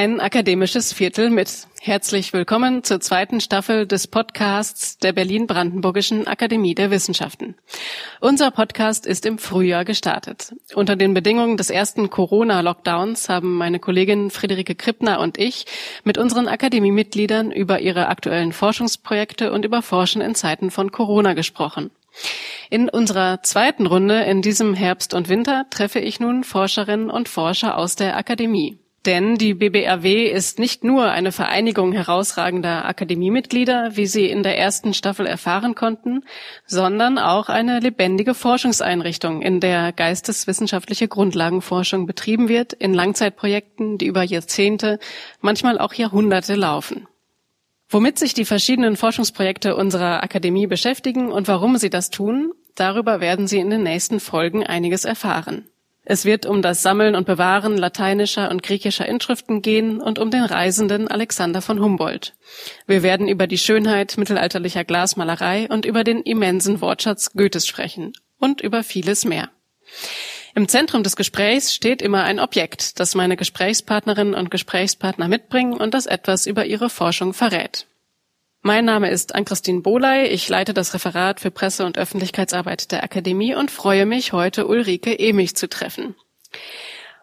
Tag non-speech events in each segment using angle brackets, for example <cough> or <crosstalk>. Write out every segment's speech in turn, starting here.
Ein akademisches Viertel mit. Herzlich willkommen zur zweiten Staffel des Podcasts der Berlin-Brandenburgischen Akademie der Wissenschaften. Unser Podcast ist im Frühjahr gestartet. Unter den Bedingungen des ersten Corona-Lockdowns haben meine Kollegin Friederike Krippner und ich mit unseren Akademiemitgliedern über ihre aktuellen Forschungsprojekte und über Forschen in Zeiten von Corona gesprochen. In unserer zweiten Runde in diesem Herbst und Winter treffe ich nun Forscherinnen und Forscher aus der Akademie. Denn die BBRW ist nicht nur eine Vereinigung herausragender Akademiemitglieder, wie Sie in der ersten Staffel erfahren konnten, sondern auch eine lebendige Forschungseinrichtung, in der geisteswissenschaftliche Grundlagenforschung betrieben wird, in Langzeitprojekten, die über Jahrzehnte, manchmal auch Jahrhunderte laufen. Womit sich die verschiedenen Forschungsprojekte unserer Akademie beschäftigen und warum sie das tun, darüber werden Sie in den nächsten Folgen einiges erfahren. Es wird um das Sammeln und Bewahren lateinischer und griechischer Inschriften gehen und um den Reisenden Alexander von Humboldt. Wir werden über die Schönheit mittelalterlicher Glasmalerei und über den immensen Wortschatz Goethes sprechen und über vieles mehr. Im Zentrum des Gesprächs steht immer ein Objekt, das meine Gesprächspartnerinnen und Gesprächspartner mitbringen und das etwas über ihre Forschung verrät. Mein Name ist Ann-Christine Boley. Ich leite das Referat für Presse- und Öffentlichkeitsarbeit der Akademie und freue mich, heute Ulrike Emich zu treffen.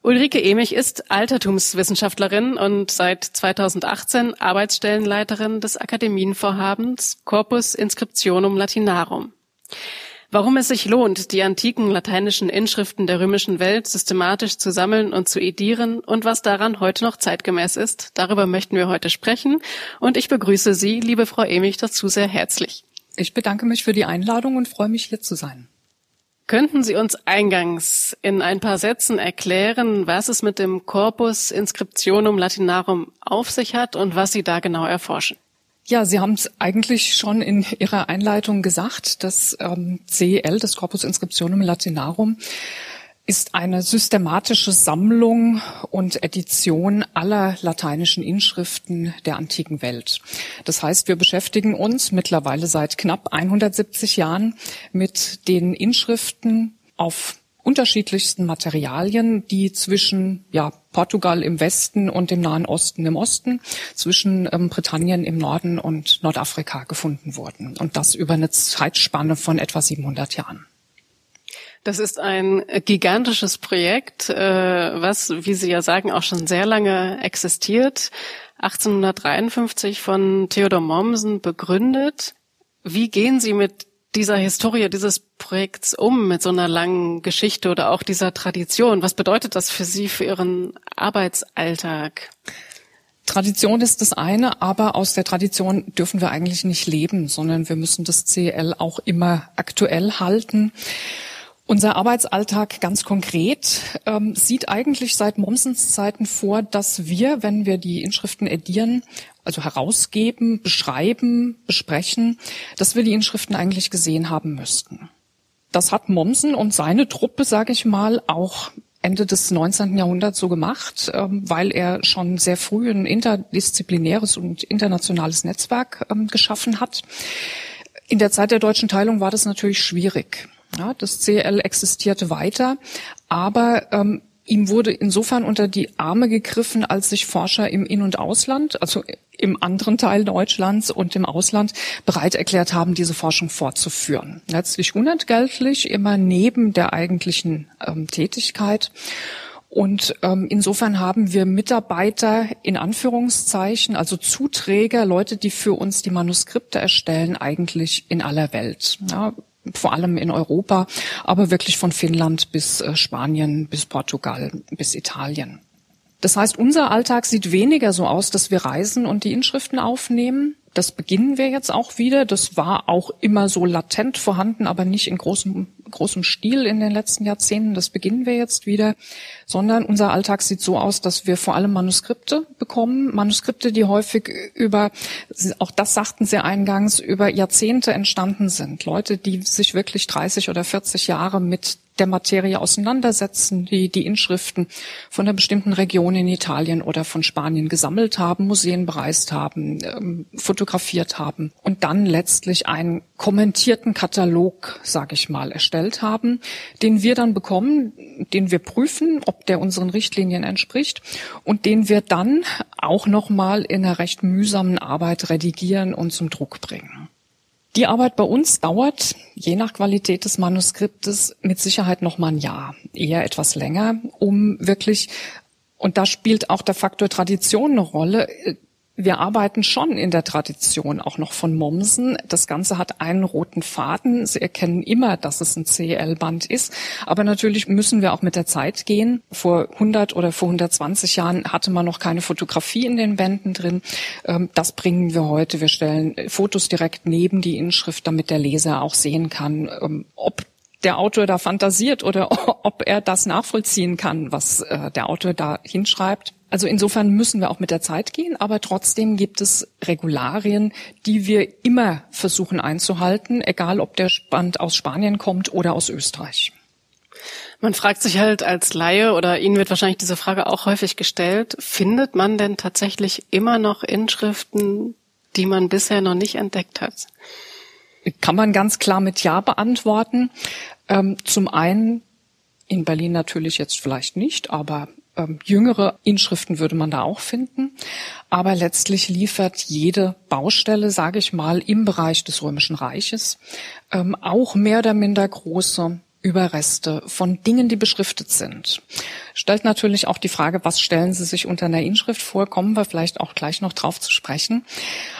Ulrike Emich ist Altertumswissenschaftlerin und seit 2018 Arbeitsstellenleiterin des Akademienvorhabens Corpus Inscriptionum Latinarum. Warum es sich lohnt, die antiken lateinischen Inschriften der römischen Welt systematisch zu sammeln und zu edieren und was daran heute noch zeitgemäß ist, darüber möchten wir heute sprechen. Und ich begrüße Sie, liebe Frau Emich, dazu sehr herzlich. Ich bedanke mich für die Einladung und freue mich, hier zu sein. Könnten Sie uns eingangs in ein paar Sätzen erklären, was es mit dem Corpus Inscriptionum Latinarum auf sich hat und was Sie da genau erforschen? Ja, Sie haben es eigentlich schon in Ihrer Einleitung gesagt. Das ähm, CEL, das Corpus Inscriptionum Latinarum, ist eine systematische Sammlung und Edition aller lateinischen Inschriften der antiken Welt. Das heißt, wir beschäftigen uns mittlerweile seit knapp 170 Jahren mit den Inschriften auf unterschiedlichsten Materialien, die zwischen ja, Portugal im Westen und dem Nahen Osten im Osten, zwischen ähm, Britannien im Norden und Nordafrika gefunden wurden. Und das über eine Zeitspanne von etwa 700 Jahren. Das ist ein gigantisches Projekt, äh, was, wie Sie ja sagen, auch schon sehr lange existiert. 1853 von Theodor Mommsen begründet. Wie gehen Sie mit dieser Historie dieses Projekts um mit so einer langen Geschichte oder auch dieser Tradition? Was bedeutet das für Sie, für Ihren Arbeitsalltag? Tradition ist das eine, aber aus der Tradition dürfen wir eigentlich nicht leben, sondern wir müssen das CL auch immer aktuell halten. Unser Arbeitsalltag ganz konkret ähm, sieht eigentlich seit Mommsens Zeiten vor, dass wir, wenn wir die Inschriften edieren, also herausgeben, beschreiben, besprechen, dass wir die Inschriften eigentlich gesehen haben müssten. Das hat Mommsen und seine Truppe, sage ich mal, auch Ende des 19. Jahrhunderts so gemacht, ähm, weil er schon sehr früh ein interdisziplinäres und internationales Netzwerk ähm, geschaffen hat. In der Zeit der deutschen Teilung war das natürlich schwierig. Ja, das CL existierte weiter, aber ähm, ihm wurde insofern unter die Arme gegriffen, als sich Forscher im In- und Ausland, also im anderen Teil Deutschlands und im Ausland bereit erklärt haben, diese Forschung fortzuführen. Letztlich unentgeltlich, immer neben der eigentlichen ähm, Tätigkeit. Und ähm, insofern haben wir Mitarbeiter in Anführungszeichen, also Zuträger, Leute, die für uns die Manuskripte erstellen, eigentlich in aller Welt. Ja, vor allem in Europa, aber wirklich von Finnland bis äh, Spanien, bis Portugal, bis Italien. Das heißt, unser Alltag sieht weniger so aus, dass wir reisen und die Inschriften aufnehmen. Das beginnen wir jetzt auch wieder. Das war auch immer so latent vorhanden, aber nicht in großem, großem Stil in den letzten Jahrzehnten. Das beginnen wir jetzt wieder. Sondern unser Alltag sieht so aus, dass wir vor allem Manuskripte bekommen. Manuskripte, die häufig über, auch das sagten Sie eingangs, über Jahrzehnte entstanden sind. Leute, die sich wirklich 30 oder 40 Jahre mit der Materie auseinandersetzen, die die Inschriften von einer bestimmten Region in Italien oder von Spanien gesammelt haben, Museen bereist haben, ähm, fotografiert haben und dann letztlich einen kommentierten Katalog, sage ich mal, erstellt haben, den wir dann bekommen, den wir prüfen, ob der unseren Richtlinien entspricht und den wir dann auch noch mal in einer recht mühsamen Arbeit redigieren und zum Druck bringen. Die Arbeit bei uns dauert, je nach Qualität des Manuskriptes, mit Sicherheit noch mal ein Jahr, eher etwas länger, um wirklich und da spielt auch der Faktor Tradition eine Rolle wir arbeiten schon in der Tradition auch noch von Mommsen. Das Ganze hat einen roten Faden. Sie erkennen immer, dass es ein CL-Band ist. Aber natürlich müssen wir auch mit der Zeit gehen. Vor 100 oder vor 120 Jahren hatte man noch keine Fotografie in den Bänden drin. Ähm, das bringen wir heute. Wir stellen Fotos direkt neben die Inschrift, damit der Leser auch sehen kann, ähm, ob der Autor da fantasiert oder <laughs> ob er das nachvollziehen kann, was äh, der Autor da hinschreibt. Also insofern müssen wir auch mit der Zeit gehen, aber trotzdem gibt es Regularien, die wir immer versuchen einzuhalten, egal ob der Band aus Spanien kommt oder aus Österreich. Man fragt sich halt als Laie oder Ihnen wird wahrscheinlich diese Frage auch häufig gestellt, findet man denn tatsächlich immer noch Inschriften, die man bisher noch nicht entdeckt hat? Kann man ganz klar mit Ja beantworten. Ähm, zum einen in Berlin natürlich jetzt vielleicht nicht, aber ähm, jüngere Inschriften würde man da auch finden. Aber letztlich liefert jede Baustelle, sage ich mal, im Bereich des Römischen Reiches ähm, auch mehr oder minder große Überreste von Dingen, die beschriftet sind. Stellt natürlich auch die Frage, was stellen Sie sich unter einer Inschrift vor? Kommen wir vielleicht auch gleich noch drauf zu sprechen.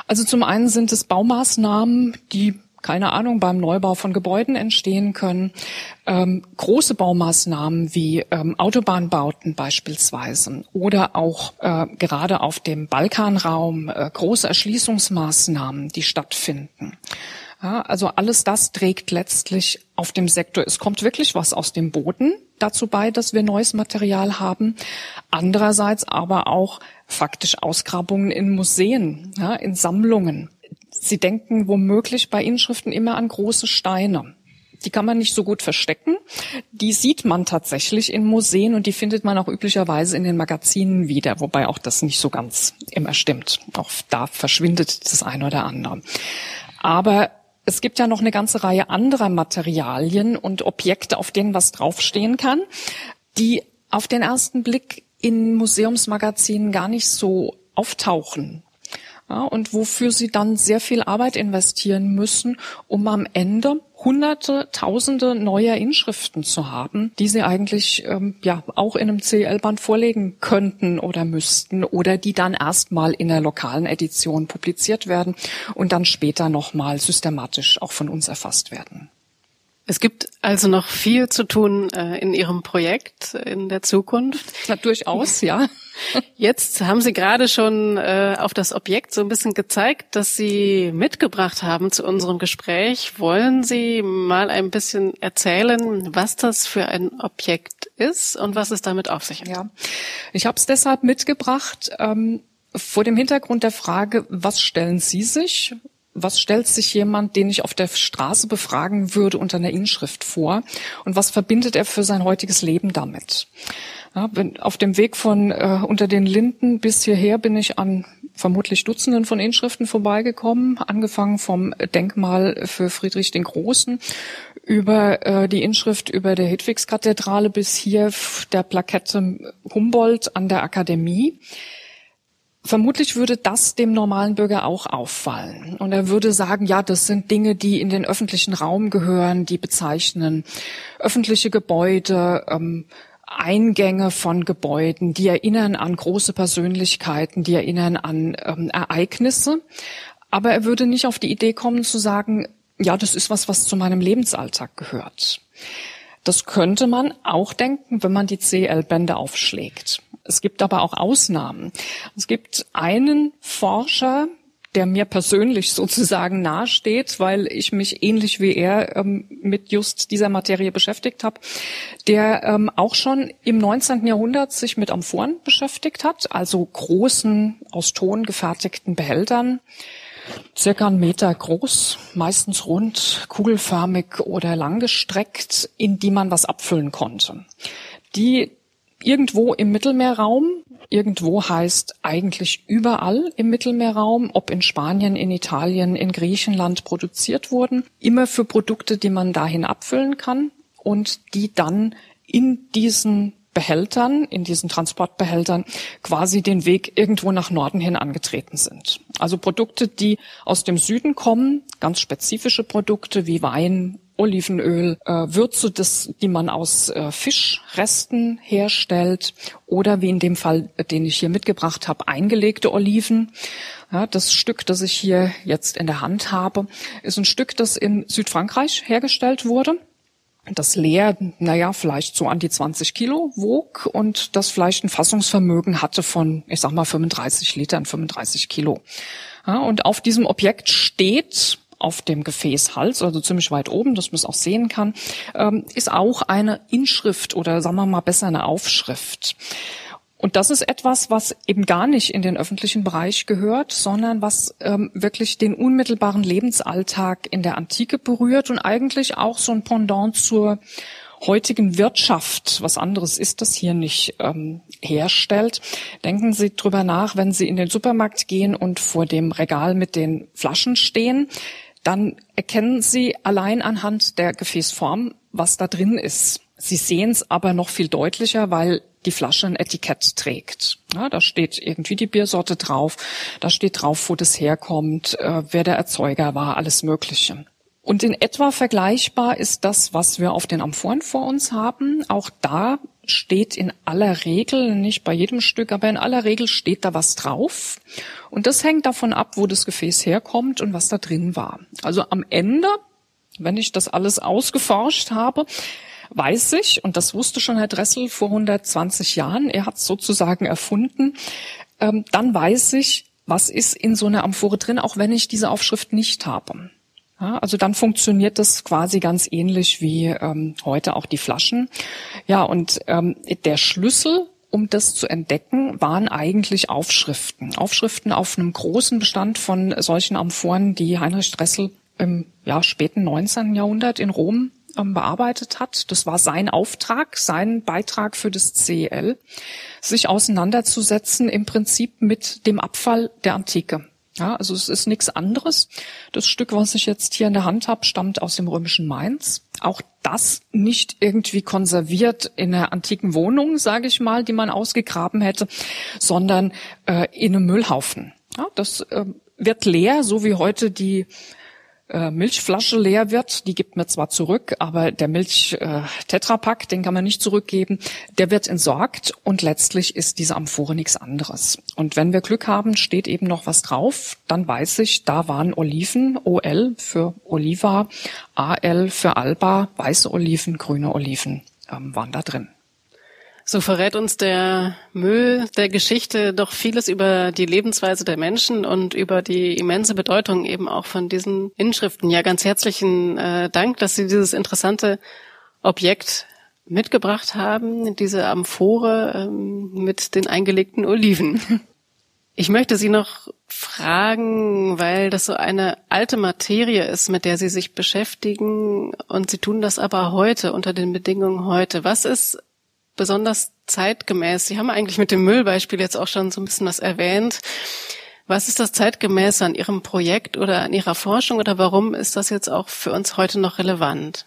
Also zum einen sind es Baumaßnahmen, die keine Ahnung, beim Neubau von Gebäuden entstehen können. Ähm, große Baumaßnahmen wie ähm, Autobahnbauten beispielsweise oder auch äh, gerade auf dem Balkanraum äh, große Erschließungsmaßnahmen, die stattfinden. Ja, also alles das trägt letztlich auf dem Sektor. Es kommt wirklich was aus dem Boden dazu bei, dass wir neues Material haben. Andererseits aber auch faktisch Ausgrabungen in Museen, ja, in Sammlungen. Sie denken womöglich bei Inschriften immer an große Steine. Die kann man nicht so gut verstecken. Die sieht man tatsächlich in Museen und die findet man auch üblicherweise in den Magazinen wieder, wobei auch das nicht so ganz immer stimmt. Auch da verschwindet das eine oder andere. Aber es gibt ja noch eine ganze Reihe anderer Materialien und Objekte, auf denen was draufstehen kann, die auf den ersten Blick in Museumsmagazinen gar nicht so auftauchen ja, und wofür sie dann sehr viel Arbeit investieren müssen, um am Ende hunderte, tausende neuer Inschriften zu haben, die sie eigentlich ähm, ja auch in einem CL-Band vorlegen könnten oder müssten oder die dann erstmal in der lokalen Edition publiziert werden und dann später nochmal systematisch auch von uns erfasst werden. Es gibt also noch viel zu tun äh, in Ihrem Projekt in der Zukunft. Na, durchaus, ja. <laughs> Jetzt haben Sie gerade schon äh, auf das Objekt so ein bisschen gezeigt, das Sie mitgebracht haben zu unserem Gespräch. Wollen Sie mal ein bisschen erzählen, was das für ein Objekt ist und was es damit auf sich hat? Ja, ich habe es deshalb mitgebracht. Ähm, vor dem Hintergrund der Frage, was stellen Sie sich was stellt sich jemand, den ich auf der Straße befragen würde, unter einer Inschrift vor? Und was verbindet er für sein heutiges Leben damit? Ja, auf dem Weg von äh, unter den Linden bis hierher bin ich an vermutlich Dutzenden von Inschriften vorbeigekommen, angefangen vom Denkmal für Friedrich den Großen über äh, die Inschrift über der Hedwigskathedrale bis hier der Plakette Humboldt an der Akademie. Vermutlich würde das dem normalen Bürger auch auffallen. Und er würde sagen, ja, das sind Dinge, die in den öffentlichen Raum gehören, die bezeichnen öffentliche Gebäude, ähm, Eingänge von Gebäuden, die erinnern an große Persönlichkeiten, die erinnern an ähm, Ereignisse. Aber er würde nicht auf die Idee kommen zu sagen, ja, das ist was, was zu meinem Lebensalltag gehört. Das könnte man auch denken, wenn man die CL-Bände aufschlägt. Es gibt aber auch Ausnahmen. Es gibt einen Forscher, der mir persönlich <laughs> sozusagen nahesteht, weil ich mich ähnlich wie er ähm, mit just dieser Materie beschäftigt habe, der ähm, auch schon im 19. Jahrhundert sich mit Amphoren beschäftigt hat, also großen aus Ton gefertigten Behältern circa einen Meter groß, meistens rund, kugelförmig oder langgestreckt, in die man was abfüllen konnte. Die irgendwo im Mittelmeerraum, irgendwo heißt eigentlich überall im Mittelmeerraum, ob in Spanien, in Italien, in Griechenland produziert wurden, immer für Produkte, die man dahin abfüllen kann und die dann in diesen Behältern, in diesen Transportbehältern quasi den Weg irgendwo nach Norden hin angetreten sind. Also Produkte, die aus dem Süden kommen, ganz spezifische Produkte wie Wein, Olivenöl, äh, Würze, das, die man aus äh, Fischresten herstellt oder wie in dem Fall, den ich hier mitgebracht habe, eingelegte Oliven. Ja, das Stück, das ich hier jetzt in der Hand habe, ist ein Stück, das in Südfrankreich hergestellt wurde das leer, naja, vielleicht so an die 20 Kilo wog und das vielleicht ein Fassungsvermögen hatte von, ich sag mal, 35 Litern, 35 Kilo. Ja, und auf diesem Objekt steht auf dem Gefäßhals, also ziemlich weit oben, dass man es auch sehen kann, ähm, ist auch eine Inschrift oder sagen wir mal besser eine Aufschrift. Und das ist etwas, was eben gar nicht in den öffentlichen Bereich gehört, sondern was ähm, wirklich den unmittelbaren Lebensalltag in der Antike berührt und eigentlich auch so ein Pendant zur heutigen Wirtschaft, was anderes ist das hier nicht, ähm, herstellt. Denken Sie drüber nach, wenn Sie in den Supermarkt gehen und vor dem Regal mit den Flaschen stehen, dann erkennen Sie allein anhand der Gefäßform, was da drin ist. Sie sehen es aber noch viel deutlicher, weil die Flasche ein Etikett trägt. Ja, da steht irgendwie die Biersorte drauf, da steht drauf, wo das herkommt, äh, wer der Erzeuger war, alles Mögliche. Und in etwa vergleichbar ist das, was wir auf den Amphoren vor uns haben. Auch da steht in aller Regel, nicht bei jedem Stück, aber in aller Regel steht da was drauf. Und das hängt davon ab, wo das Gefäß herkommt und was da drin war. Also am Ende, wenn ich das alles ausgeforscht habe, weiß ich, und das wusste schon Herr Dressel vor 120 Jahren, er hat es sozusagen erfunden, ähm, dann weiß ich, was ist in so einer Amphore drin, auch wenn ich diese Aufschrift nicht habe. Ja, also dann funktioniert das quasi ganz ähnlich wie ähm, heute auch die Flaschen. Ja, und ähm, der Schlüssel, um das zu entdecken, waren eigentlich Aufschriften. Aufschriften auf einem großen Bestand von solchen Amphoren, die Heinrich Dressel im ja, späten 19. Jahrhundert in Rom ähm, bearbeitet hat. Das war sein Auftrag, sein Beitrag für das CEL, sich auseinanderzusetzen im Prinzip mit dem Abfall der Antike. Ja, also es ist nichts anderes. Das Stück, was ich jetzt hier in der Hand habe, stammt aus dem römischen Mainz. Auch das nicht irgendwie konserviert in einer antiken Wohnung, sage ich mal, die man ausgegraben hätte, sondern äh, in einem Müllhaufen. Ja, das äh, wird leer, so wie heute die äh, Milchflasche leer wird, die gibt mir zwar zurück, aber der Milch-Tetrapack, äh, den kann man nicht zurückgeben, der wird entsorgt und letztlich ist diese Amphore nichts anderes. Und wenn wir Glück haben, steht eben noch was drauf, dann weiß ich, da waren Oliven, OL für Oliva, AL für Alba, weiße Oliven, grüne Oliven ähm, waren da drin. So verrät uns der Müll der Geschichte doch vieles über die Lebensweise der Menschen und über die immense Bedeutung eben auch von diesen Inschriften. Ja, ganz herzlichen äh, Dank, dass Sie dieses interessante Objekt mitgebracht haben, diese Amphore ähm, mit den eingelegten Oliven. <laughs> Ich möchte Sie noch fragen, weil das so eine alte Materie ist, mit der Sie sich beschäftigen und Sie tun das aber heute unter den Bedingungen heute. Was ist besonders zeitgemäß? Sie haben eigentlich mit dem Müllbeispiel jetzt auch schon so ein bisschen was erwähnt. Was ist das zeitgemäß an Ihrem Projekt oder an Ihrer Forschung oder warum ist das jetzt auch für uns heute noch relevant?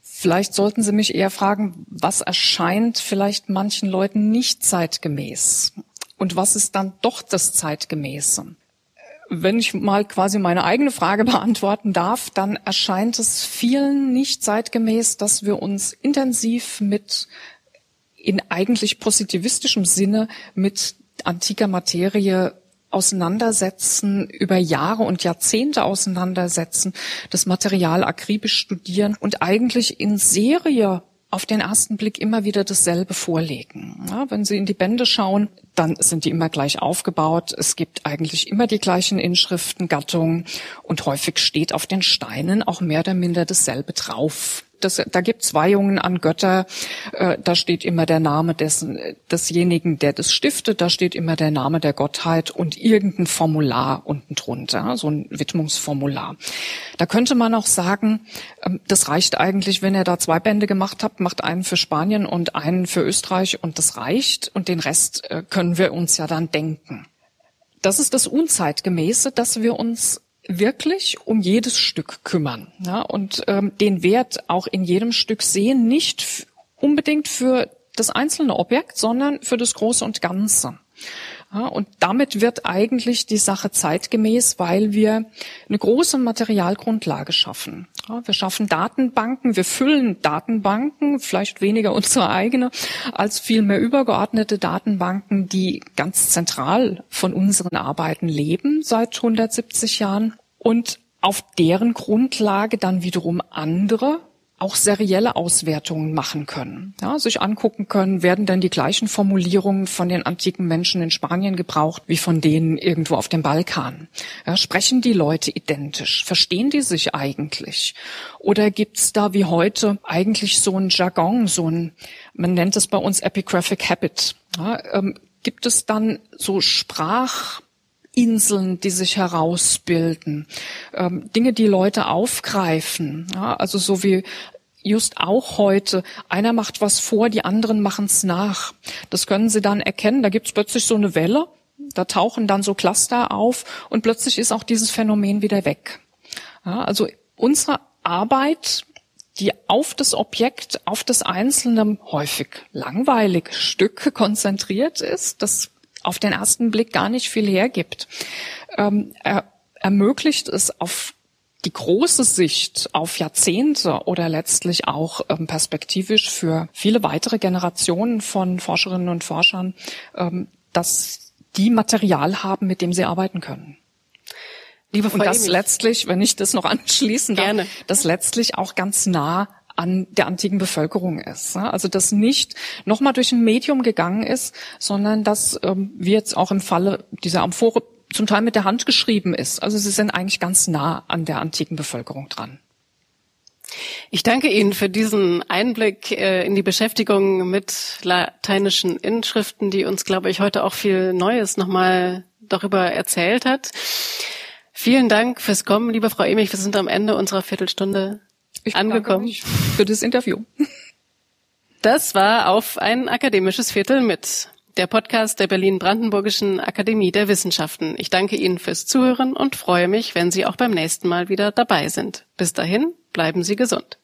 Vielleicht sollten Sie mich eher fragen, was erscheint vielleicht manchen Leuten nicht zeitgemäß? Und was ist dann doch das Zeitgemäße? Wenn ich mal quasi meine eigene Frage <laughs> beantworten darf, dann erscheint es vielen nicht zeitgemäß, dass wir uns intensiv mit in eigentlich positivistischem Sinne mit antiker Materie auseinandersetzen, über Jahre und Jahrzehnte auseinandersetzen, das Material akribisch studieren und eigentlich in Serie auf den ersten Blick immer wieder dasselbe vorlegen. Ja, wenn Sie in die Bände schauen, dann sind die immer gleich aufgebaut. Es gibt eigentlich immer die gleichen Inschriften, Gattungen. Und häufig steht auf den Steinen auch mehr oder minder dasselbe drauf. Das, da gibt's Weihungen an Götter, äh, da steht immer der Name dessen, desjenigen, der das stiftet, da steht immer der Name der Gottheit und irgendein Formular unten drunter, so ein Widmungsformular. Da könnte man auch sagen, ähm, das reicht eigentlich, wenn ihr da zwei Bände gemacht habt, macht einen für Spanien und einen für Österreich und das reicht. Und den Rest äh, können wir uns ja dann denken. Das ist das Unzeitgemäße, dass wir uns wirklich um jedes Stück kümmern ja, und ähm, den Wert auch in jedem Stück sehen, nicht unbedingt für das einzelne Objekt, sondern für das Große und Ganze. Ja, und damit wird eigentlich die Sache zeitgemäß, weil wir eine große Materialgrundlage schaffen. Wir schaffen Datenbanken, wir füllen Datenbanken, vielleicht weniger unsere eigene, als vielmehr übergeordnete Datenbanken, die ganz zentral von unseren Arbeiten leben seit 170 Jahren und auf deren Grundlage dann wiederum andere auch serielle Auswertungen machen können, ja, sich angucken können, werden denn die gleichen Formulierungen von den antiken Menschen in Spanien gebraucht wie von denen irgendwo auf dem Balkan? Ja, sprechen die Leute identisch? Verstehen die sich eigentlich? Oder gibt's da wie heute eigentlich so ein Jargon, so ein, man nennt es bei uns Epigraphic Habit? Ja, ähm, gibt es dann so Sprach Inseln, die sich herausbilden, ähm, Dinge, die Leute aufgreifen. Ja, also so wie just auch heute, einer macht was vor, die anderen machen es nach. Das können Sie dann erkennen. Da gibt es plötzlich so eine Welle, da tauchen dann so Cluster auf und plötzlich ist auch dieses Phänomen wieder weg. Ja, also unsere Arbeit die auf das Objekt, auf das einzelne, häufig langweilige Stück konzentriert ist, das auf den ersten Blick gar nicht viel hergibt, ähm, er, ermöglicht es auf die große Sicht auf Jahrzehnte oder letztlich auch ähm, perspektivisch für viele weitere Generationen von Forscherinnen und Forschern, ähm, dass die Material haben, mit dem sie arbeiten können. Liebe Frau und das Emich. letztlich, wenn ich das noch <laughs> anschließen darf, Gerne. das letztlich auch ganz nah an der antiken Bevölkerung ist. Also dass nicht nochmal durch ein Medium gegangen ist, sondern dass ähm, wie jetzt auch im Falle dieser Amphore zum Teil mit der Hand geschrieben ist. Also sie sind eigentlich ganz nah an der antiken Bevölkerung dran. Ich danke Ihnen für diesen Einblick äh, in die Beschäftigung mit lateinischen Inschriften, die uns, glaube ich, heute auch viel Neues nochmal darüber erzählt hat. Vielen Dank fürs Kommen, liebe Frau Emich. Wir sind am Ende unserer Viertelstunde ich angekommen. Für das Interview. Das war auf ein akademisches Viertel mit. Der Podcast der Berlin-Brandenburgischen Akademie der Wissenschaften. Ich danke Ihnen fürs Zuhören und freue mich, wenn Sie auch beim nächsten Mal wieder dabei sind. Bis dahin, bleiben Sie gesund.